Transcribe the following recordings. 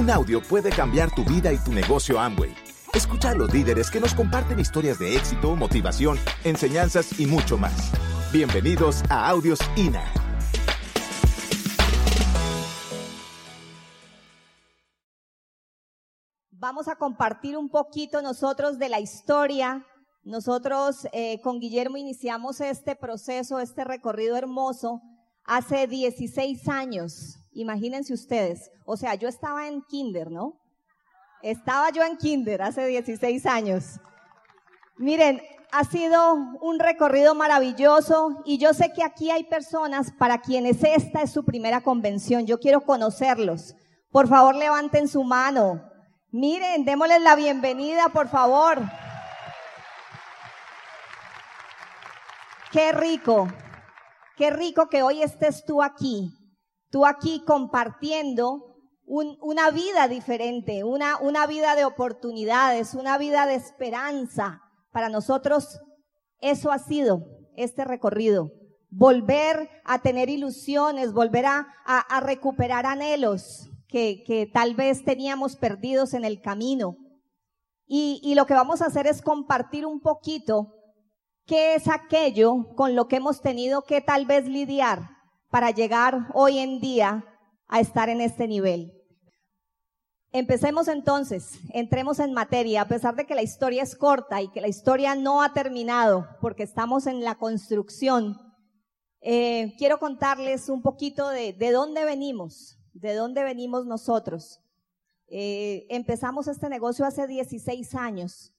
Un audio puede cambiar tu vida y tu negocio Amway. Escucha a los líderes que nos comparten historias de éxito, motivación, enseñanzas y mucho más. Bienvenidos a Audios INA. Vamos a compartir un poquito nosotros de la historia. Nosotros eh, con Guillermo iniciamos este proceso, este recorrido hermoso hace 16 años. Imagínense ustedes. O sea, yo estaba en kinder, ¿no? Estaba yo en kinder hace 16 años. Miren, ha sido un recorrido maravilloso y yo sé que aquí hay personas para quienes esta es su primera convención. Yo quiero conocerlos. Por favor, levanten su mano. Miren, démosles la bienvenida, por favor. Qué rico, qué rico que hoy estés tú aquí, tú aquí compartiendo una vida diferente, una, una vida de oportunidades, una vida de esperanza. Para nosotros eso ha sido este recorrido. Volver a tener ilusiones, volver a, a recuperar anhelos que, que, tal vez teníamos perdidos en el camino. Y, y lo que vamos a hacer es compartir un poquito qué es aquello con lo que hemos tenido que tal vez lidiar para llegar hoy en día a estar en este nivel. Empecemos entonces, entremos en materia, a pesar de que la historia es corta y que la historia no ha terminado, porque estamos en la construcción. Eh, quiero contarles un poquito de, de, dónde venimos, de dónde venimos nosotros. Eh, empezamos este negocio hace 16 años.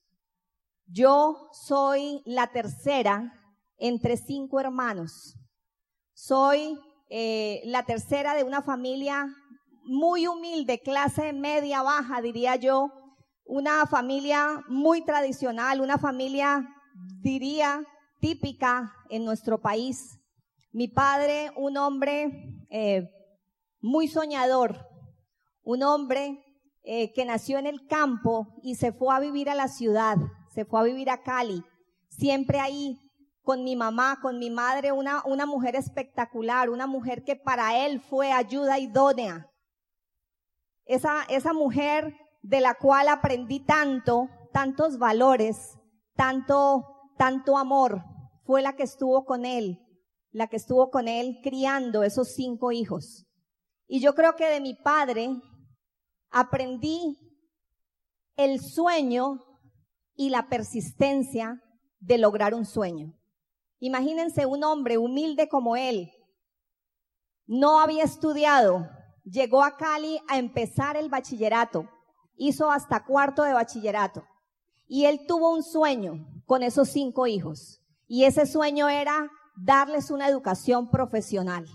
Yo soy la tercera entre cinco hermanos. Soy eh, la tercera de una familia muy humilde, clase media baja, diría yo, una familia muy tradicional, una familia, diría, típica en nuestro país. Mi padre, un hombre eh, muy soñador, un hombre eh, que nació en el campo y se fue a vivir a la ciudad, se fue a vivir a Cali, siempre ahí con mi mamá, con mi madre, una, una mujer espectacular, una mujer que para él fue ayuda idónea, esa, esa mujer de la cual aprendí tanto, tantos valores, tanto, tanto amor, fue la que estuvo con él, la que estuvo con él criando esos cinco hijos. Y yo creo que de mi padre aprendí el sueño y la persistencia de lograr un sueño. Imagínense un hombre humilde como él. No había estudiado, llegó a Cali a empezar el bachillerato, hizo hasta cuarto de bachillerato y él tuvo un sueño con esos cinco hijos y ese sueño era darles una educación profesional.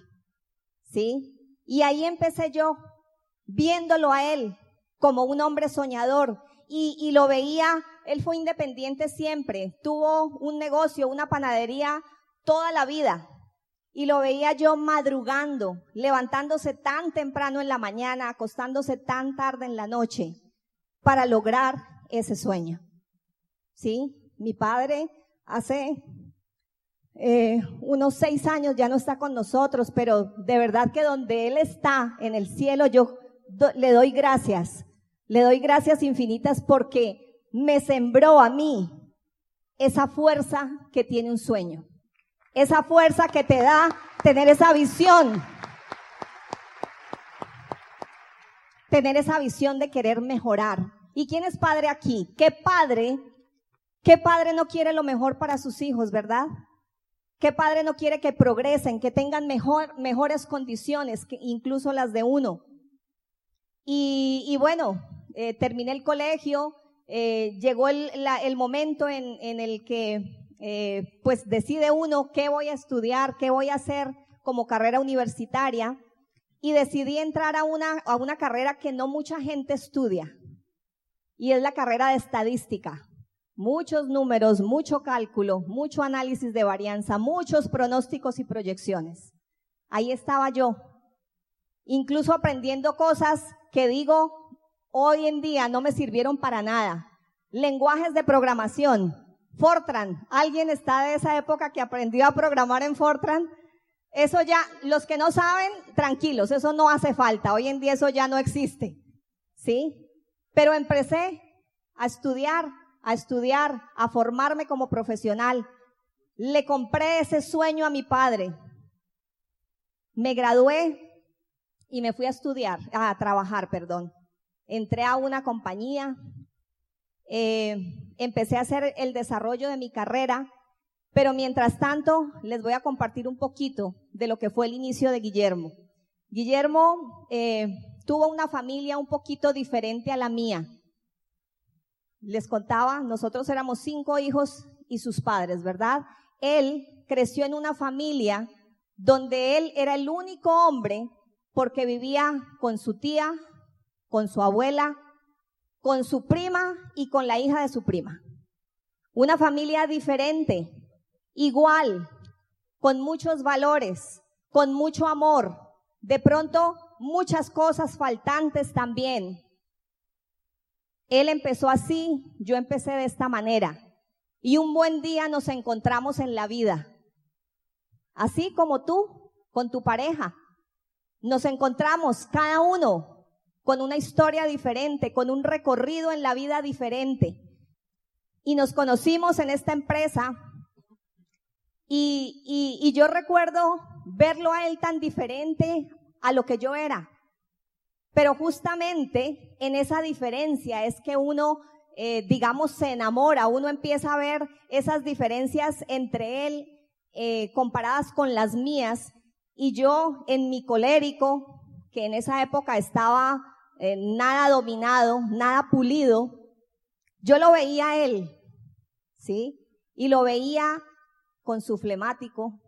¿Sí? Y ahí empecé yo, viéndolo a él como un hombre soñador y, y lo veía, él fue independiente siempre, tuvo un negocio, una panadería toda la vida, y lo veía yo madrugando, levantándose tan temprano en la mañana, acostándose tan tarde en la noche, para lograr ese sueño. ¿Sí? Mi padre hace eh, unos seis años ya no está con nosotros, pero de verdad que donde Él está, en el cielo, yo le doy gracias. Le doy gracias infinitas porque me sembró a mí esa fuerza que tiene un sueño esa fuerza que te da tener esa visión. Tener esa visión de querer mejorar. ¿Y quién es padre aquí? ¿Qué padre? ¿Qué padre no quiere lo mejor para sus hijos, verdad? ¿Qué padre no quiere que progresen, que tengan mejor, mejores condiciones, que incluso las de uno? Y, bueno, eh, terminé el colegio, eh, llegó el, momento en, en el que eh, pues decide uno qué voy a estudiar, qué voy a hacer como carrera universitaria y decidí entrar a una, a una carrera que no mucha gente estudia y es la carrera de estadística. Muchos números, mucho cálculo, mucho análisis de varianza, muchos pronósticos y proyecciones. Ahí estaba yo, incluso aprendiendo cosas que digo hoy en día no me sirvieron para nada. Lenguajes de programación, Fortran. ¿Alguien está de esa época que aprendió a programar en Fortran? Eso ya, los que no saben, tranquilos, eso no hace falta. Hoy en día eso ya no existe. ¿sí? Pero empecé a estudiar, a estudiar, a formarme como profesional. Le compré ese sueño a mi padre. Me gradué y me fui a estudiar, a trabajar, perdón. Entré a una compañía, eh, empecé a hacer el desarrollo de mi carrera, pero mientras tanto les voy a compartir un poquito de lo que fue el inicio de Guillermo. Guillermo eh, tuvo una familia un poquito diferente a la mía. Les contaba, nosotros éramos cinco hijos y sus padres, ¿verdad? Él creció en una familia donde él era el único hombre porque vivía con su tía, con su abuela, con su prima y con la hija de su prima. Una familia diferente, igual, con muchos valores, con mucho amor, de pronto muchas cosas faltantes también. Él empezó así, yo empecé de esta manera. Y un buen día nos encontramos en la vida. Así como tú, con tu pareja. Nos encontramos cada uno con una historia diferente, con un recorrido en la vida diferente. Y nos conocimos en esta empresa y, y, yo recuerdo verlo a él tan diferente a lo que yo era. Pero justamente en esa diferencia es que uno, eh, digamos, se enamora, uno empieza a ver esas diferencias entre él eh, comparadas con las mías y yo en mi colérico, que en esa época estaba eh, nada dominado, nada pulido, yo lo veía a él, ¿sí? Y lo veía con su flemático,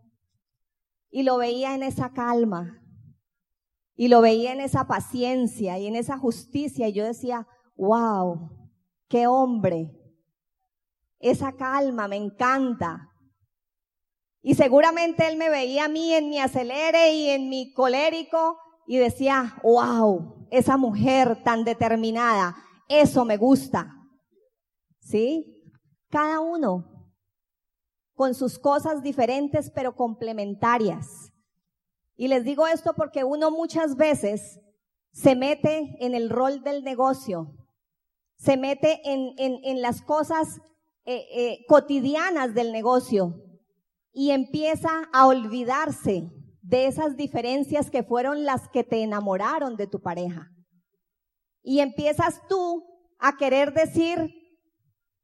y lo veía en esa calma, y lo veía en esa paciencia y en esa justicia, y yo decía, wow, qué hombre, esa calma me encanta. Y seguramente él me veía a mí en mi acelere y en mi colérico y decía, wow, esa mujer tan determinada, eso me gusta. ¿Sí? Cada uno con sus cosas diferentes pero complementarias. Y les digo esto porque uno muchas veces se mete en el rol del negocio, se mete en, en, las cosas eh, eh, cotidianas del negocio y empieza a olvidarse de esas diferencias que fueron las que te enamoraron de tu pareja. Y empiezas tú a querer decir,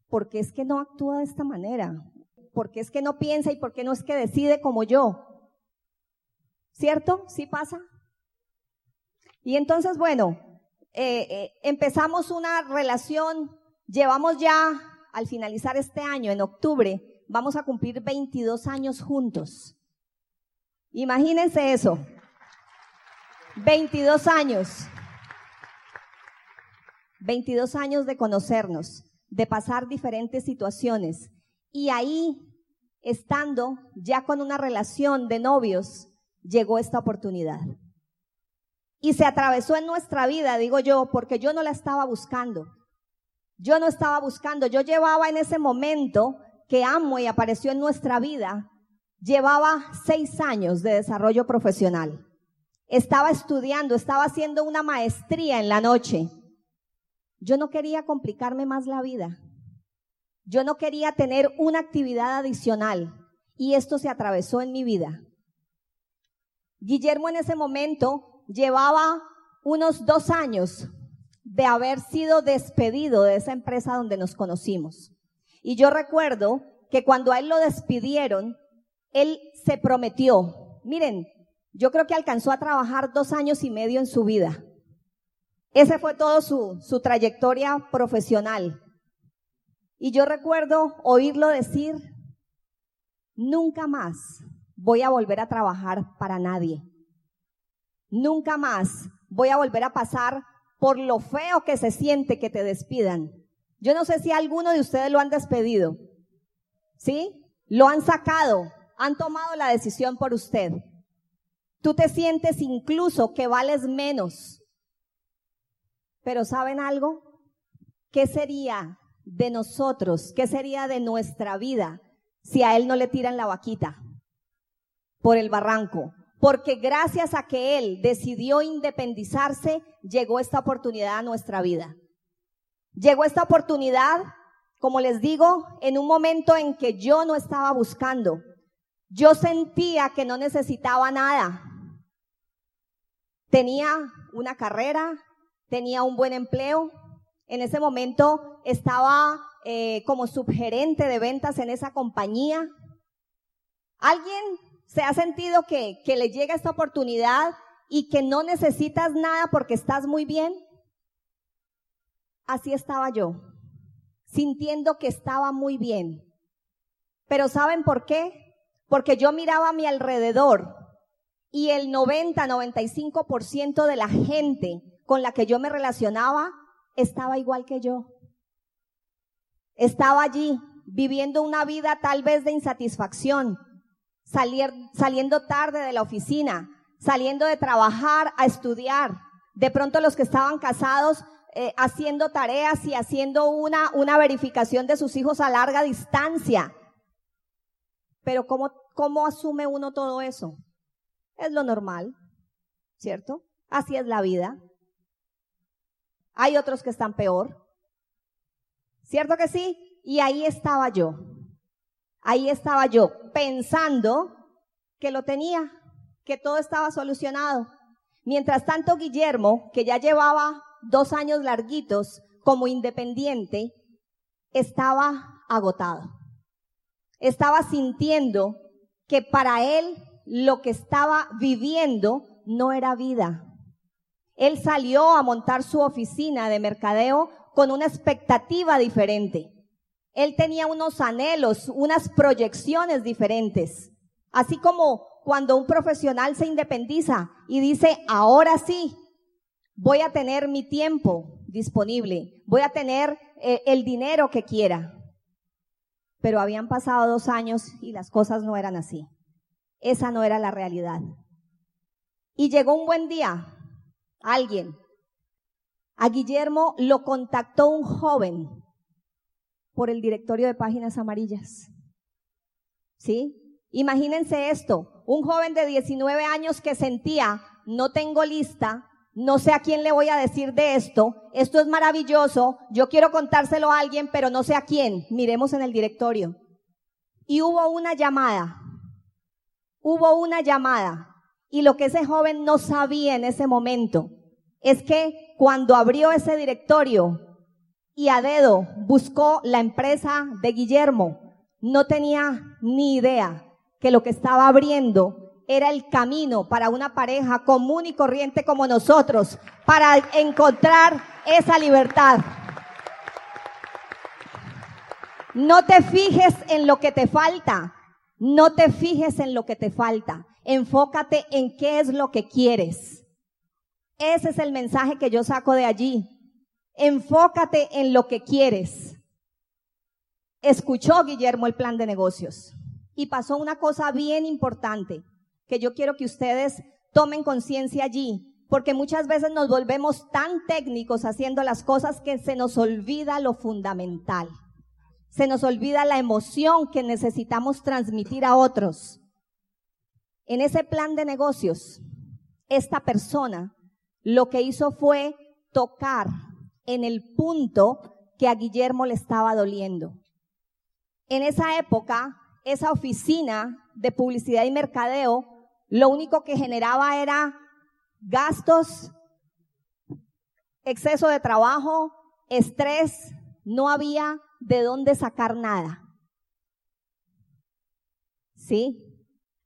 ¿por qué es que no actúa de esta manera? ¿Por qué es que no piensa y por qué no es que decide como yo? ¿Cierto? ¿Sí pasa? Y entonces, bueno, eh, eh, empezamos una relación, llevamos ya, al finalizar este año, en octubre, vamos a cumplir 22 años juntos. Imagínense eso. 22 años. 22 años de conocernos, de pasar diferentes situaciones. Y ahí, estando ya con una relación de novios, llegó esta oportunidad. Y se atravesó en nuestra vida, digo yo, porque yo no la estaba buscando. Yo no estaba buscando, yo llevaba en ese momento que amo y apareció en nuestra vida, llevaba seis años de desarrollo profesional. Estaba estudiando, estaba haciendo una maestría en la noche. Yo no quería complicarme más la vida. Yo no quería tener una actividad adicional y esto se atravesó en mi vida. Guillermo en ese momento llevaba unos dos años de haber sido despedido de esa empresa donde nos conocimos. Y yo recuerdo que cuando a él lo despidieron, él se prometió, miren, yo creo que alcanzó a trabajar dos años y medio en su vida. Ese fue todo su, su trayectoria profesional. Y yo recuerdo oírlo decir, nunca más voy a volver a trabajar para nadie. Nunca más voy a volver a pasar por lo feo que se siente que te despidan. Yo no sé si alguno de ustedes lo han despedido. ¿Sí? Lo han sacado, han tomado la decisión por usted. Tú te sientes incluso que vales menos. Pero ¿saben algo? ¿Qué sería de nosotros? ¿Qué sería de nuestra vida si a él no le tiran la vaquita por el barranco? porque gracias a que él decidió independizarse, llegó esta oportunidad a nuestra vida. Llegó esta oportunidad, como les digo, en un momento en que yo no estaba buscando. Yo sentía que no necesitaba nada. Tenía una carrera, tenía un buen empleo. En ese momento estaba eh, como subgerente de ventas en esa compañía. ¿Alguien se ha sentido que, que le llega esta oportunidad y que no necesitas nada porque estás muy bien? Así estaba yo, sintiendo que estaba muy bien. Pero ¿saben por qué? Porque yo miraba a mi alrededor y el 90-95% de la gente con la que yo me relacionaba estaba igual que yo. Estaba allí viviendo una vida tal vez de insatisfacción, saliendo tarde de la oficina, saliendo de trabajar a estudiar. De pronto los que estaban casados eh, haciendo tareas y haciendo una, una verificación de sus hijos a larga distancia. Pero ¿cómo, ¿cómo asume uno todo eso? Es lo normal, ¿cierto? Así es la vida. Hay otros que están peor. ¿Cierto que sí? Y ahí estaba yo. Ahí estaba yo pensando que lo tenía, que todo estaba solucionado. Mientras tanto, Guillermo, que ya llevaba dos años larguitos como independiente, estaba agotado. Estaba sintiendo que para él lo que estaba viviendo no era vida. Él salió a montar su oficina de mercadeo con una expectativa diferente. Él tenía unos anhelos, unas proyecciones diferentes. Así como cuando un profesional se independiza y dice, ahora sí, voy a tener mi tiempo disponible, voy a tener eh, el dinero que quiera. Pero habían pasado dos años y las cosas no eran así. Esa no era la realidad. Y llegó un buen día, alguien, a Guillermo lo contactó un joven por el directorio de páginas amarillas. ¿Sí? Imagínense esto, un joven de 19 años que sentía, no tengo lista, no sé a quién le voy a decir de esto, esto es maravilloso, yo quiero contárselo a alguien, pero no sé a quién, miremos en el directorio. Y hubo una llamada, hubo una llamada, y lo que ese joven no sabía en ese momento es que cuando abrió ese directorio, y a dedo buscó la empresa de Guillermo, no tenía ni idea que lo que estaba abriendo era el camino para una pareja común y corriente como nosotros, para encontrar esa libertad. No te fijes en lo que te falta, no te fijes en lo que te falta, enfócate en qué es lo que quieres. Ese es el mensaje que yo saco de allí. Enfócate en lo que quieres. Escuchó Guillermo el plan de negocios y pasó una cosa bien importante que yo quiero que ustedes tomen conciencia allí, porque muchas veces nos volvemos tan técnicos haciendo las cosas que se nos olvida lo fundamental. Se nos olvida la emoción que necesitamos transmitir a otros. En ese plan de negocios, esta persona lo que hizo fue tocar en el punto que a Guillermo le estaba doliendo. En esa época, esa oficina de publicidad y mercadeo, lo único que generaba era gastos, exceso de trabajo, estrés, no había de dónde sacar nada. ¿Sí?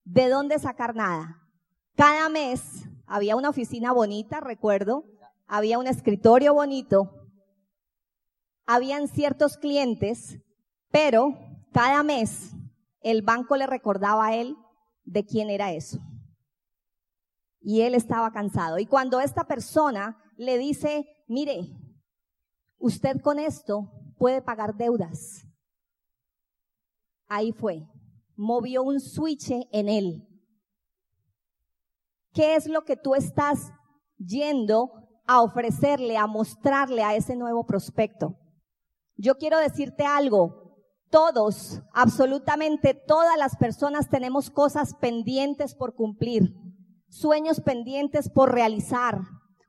¿De dónde sacar nada? Cada mes había una oficina bonita, recuerdo, había un escritorio bonito, habían ciertos clientes, pero cada mes el banco le recordaba a él de quién era eso. Y él estaba cansado. Y cuando esta persona le dice, mire, usted con esto puede pagar deudas. Ahí fue. Movió un switch en él. ¿Qué es lo que tú estás yendo a ofrecerle, a mostrarle a ese nuevo prospecto. Yo quiero decirte algo, todos, absolutamente todas las personas tenemos cosas pendientes por cumplir. Sueños pendientes por realizar,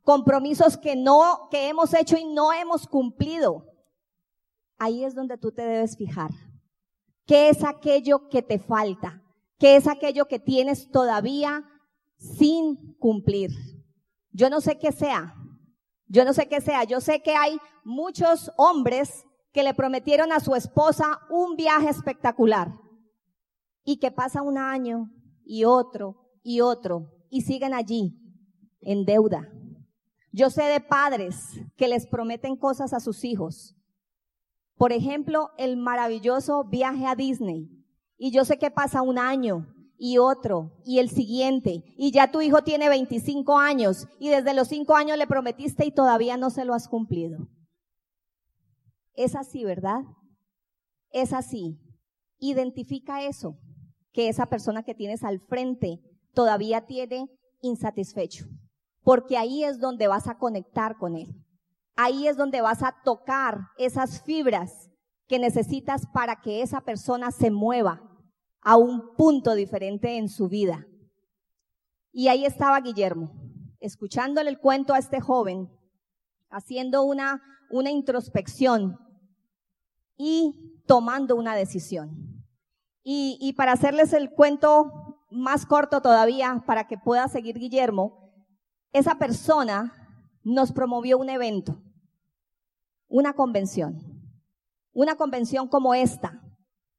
compromisos que no, que hemos hecho y no hemos cumplido. Ahí es donde tú te debes fijar. ¿Qué es aquello que te falta? ¿Qué es aquello que tienes todavía sin cumplir? Yo no sé qué sea. Yo no sé qué sea. Yo sé que hay muchos hombres que le prometieron a su esposa un viaje espectacular y que pasa un año y otro y otro y siguen allí en deuda. Yo sé de padres que les prometen cosas a sus hijos. Por ejemplo, el maravilloso viaje a Disney. Y yo sé que pasa un año y otro y el siguiente. Y ya tu hijo tiene 25 años y desde los 5 años le prometiste y todavía no se lo has cumplido. Es así, ¿verdad? Es así. Identifica eso, que esa persona que tienes al frente todavía tiene insatisfecho, porque ahí es donde vas a conectar con él. Ahí es donde vas a tocar esas fibras que necesitas para que esa persona se mueva a un punto diferente en su vida. Y ahí estaba Guillermo, escuchándole el cuento a este joven, haciendo una, una introspección y tomando una decisión. Y, y para hacerles el cuento más corto todavía, para que pueda seguir Guillermo, esa persona nos promovió un evento, una convención, una convención como esta,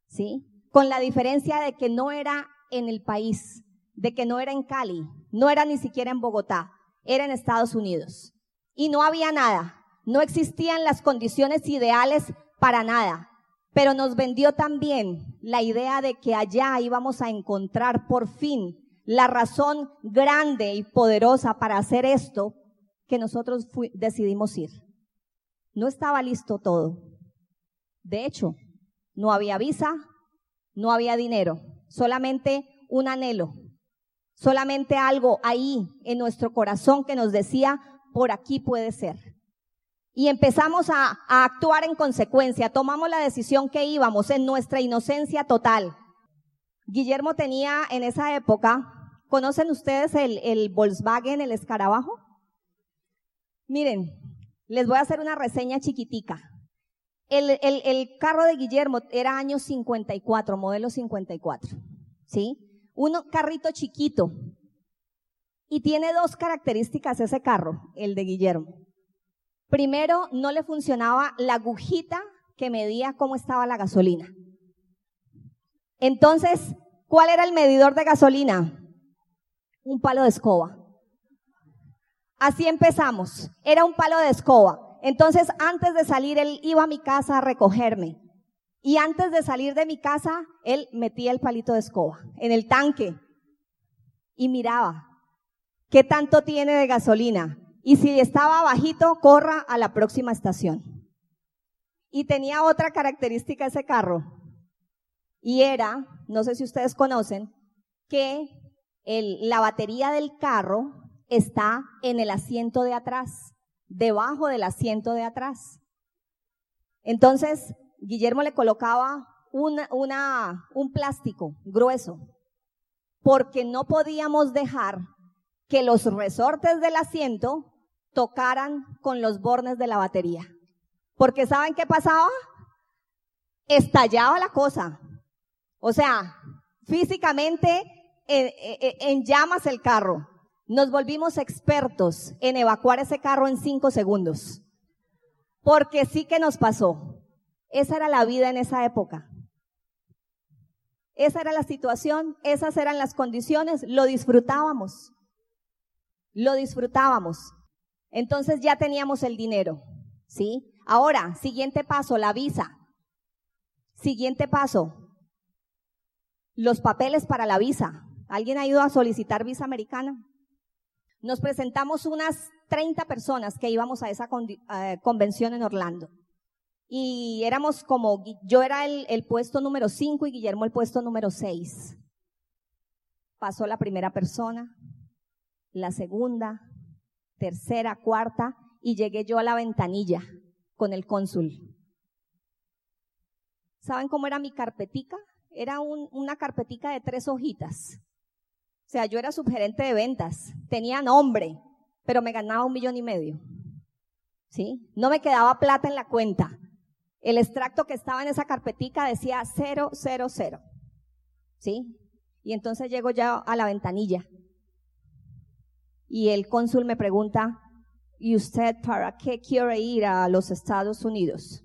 ¿sí? Con la diferencia de que no era en el país, de que no era en Cali, no era ni siquiera en Bogotá, era en Estados Unidos. Y no había nada, no existían las condiciones ideales para nada. Pero nos vendió también la idea de que allá íbamos a encontrar por fin la razón grande y poderosa para hacer esto que nosotros decidimos ir. No estaba listo todo. De hecho, no había visa, no había dinero, solamente un anhelo, solamente algo ahí en nuestro corazón que nos decía, por aquí puede ser y empezamos a, actuar en consecuencia. Tomamos la decisión que íbamos en nuestra inocencia total. Guillermo tenía en esa época, ¿conocen ustedes el, Volkswagen, el escarabajo? Miren, les voy a hacer una reseña chiquitica. El, el, el, carro de Guillermo era año 54, modelo 54, ¿sí? Un carrito chiquito. Y tiene dos características ese carro, el de Guillermo. Primero, no le funcionaba la agujita que medía cómo estaba la gasolina. Entonces, ¿cuál era el medidor de gasolina? Un palo de escoba. Así empezamos. Era un palo de escoba. Entonces, antes de salir, él iba a mi casa a recogerme. Y antes de salir de mi casa, él metía el palito de escoba en el tanque y miraba qué tanto tiene de gasolina. Y si estaba bajito, corra a la próxima estación. Y tenía otra característica ese carro. Y era, no sé si ustedes conocen, que la batería del carro está en el asiento de atrás, debajo del asiento de atrás. Entonces, Guillermo le colocaba un plástico grueso, porque no podíamos dejar que los resortes del asiento tocaran con los bornes de la batería. Porque ¿saben qué pasaba? Estallaba la cosa. O sea, físicamente en, llamas el carro. Nos volvimos expertos en evacuar ese carro en cinco segundos. Porque sí que nos pasó. Esa era la vida en esa época. Esa era la situación, esas eran las condiciones, lo disfrutábamos. Lo disfrutábamos. Entonces ya teníamos el dinero, ¿sí? Ahora, siguiente paso, la visa. Siguiente paso, los papeles para la visa. ¿Alguien ha ido a solicitar visa americana? Nos presentamos unas 30 personas que íbamos a esa convención en Orlando. Y éramos como, yo era el, el puesto número 5 y Guillermo el puesto número 6. Pasó la primera persona, la segunda, tercera, cuarta, y llegué yo a la ventanilla con el cónsul. ¿Saben cómo era mi carpetica? Era una carpetica de tres hojitas. sea, yo era subgerente de ventas, tenía nombre, pero me ganaba un millón y medio. ¿Sí? No me quedaba plata en la cuenta. El extracto que estaba en esa carpetica decía 000. ¿Sí? Y entonces llego ya a la ventanilla. Y el cónsul me pregunta, ¿y usted para qué quiere ir a los Estados Unidos?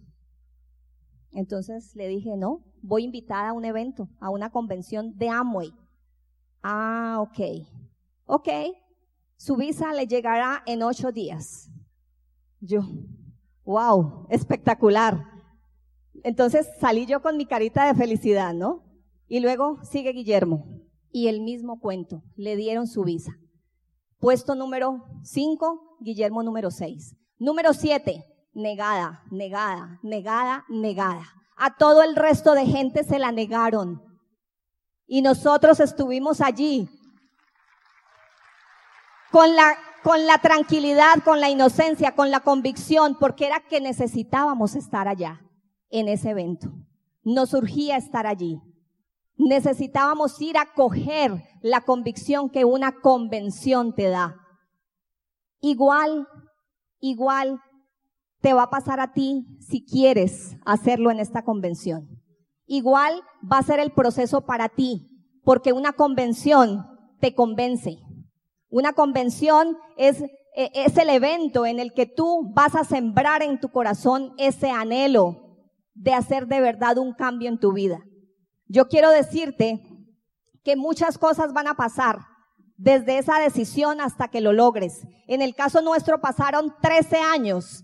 Entonces le dije, no, voy invitada a un evento, a una convención de Amway. Ah, ok. Ok. Su visa le llegará en ocho días. Yo, wow, espectacular. Entonces salí yo con mi carita de felicidad, ¿no? Y luego sigue Guillermo. Y el mismo cuento, le dieron su visa. Puesto número cinco, Guillermo número seis. Número siete, negada, negada, negada, negada. A todo el resto de gente se la negaron. Y nosotros estuvimos allí con la, con la tranquilidad, con la inocencia, con la convicción, porque era que necesitábamos estar allá, en ese evento. Nos surgía estar allí. Necesitábamos ir a coger la convicción que una convención te da. Igual, igual te va a pasar a ti si quieres hacerlo en esta convención. Igual va a ser el proceso para ti, porque una convención te convence. Una convención es, e, es el evento en el que tú vas a sembrar en tu corazón ese anhelo de hacer de verdad un cambio en tu vida. Yo quiero decirte que muchas cosas van a pasar desde esa decisión hasta que lo logres. En el caso nuestro pasaron 13 años,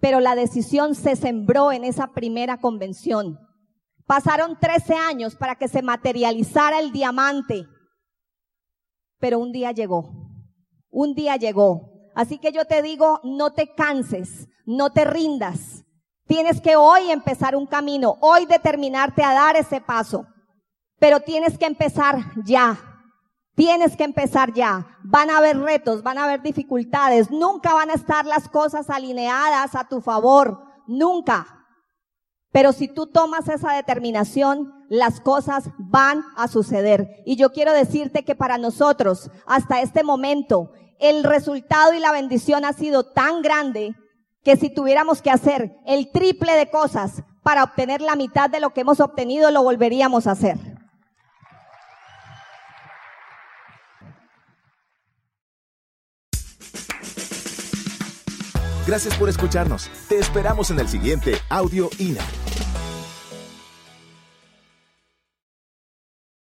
pero la decisión se sembró en esa primera convención. Pasaron 13 años para que se materializara el diamante. Pero un día llegó. Un día llegó. Así que yo te digo, no te canses, no te rindas. Tienes que hoy empezar un camino, hoy determinarte a dar ese paso. Pero tienes que empezar ya. Tienes que empezar ya. Van a haber retos, van a haber dificultades. Nunca van a estar las cosas alineadas a tu favor. Nunca. Pero si tú tomas esa determinación, las cosas van a suceder. Y yo quiero decirte que para nosotros, hasta este momento, el resultado y la bendición ha sido tan grande que si tuviéramos que hacer el triple de cosas para obtener la mitad de lo que hemos obtenido, lo volveríamos a hacer. Gracias por escucharnos. Te esperamos en el siguiente Audio INA.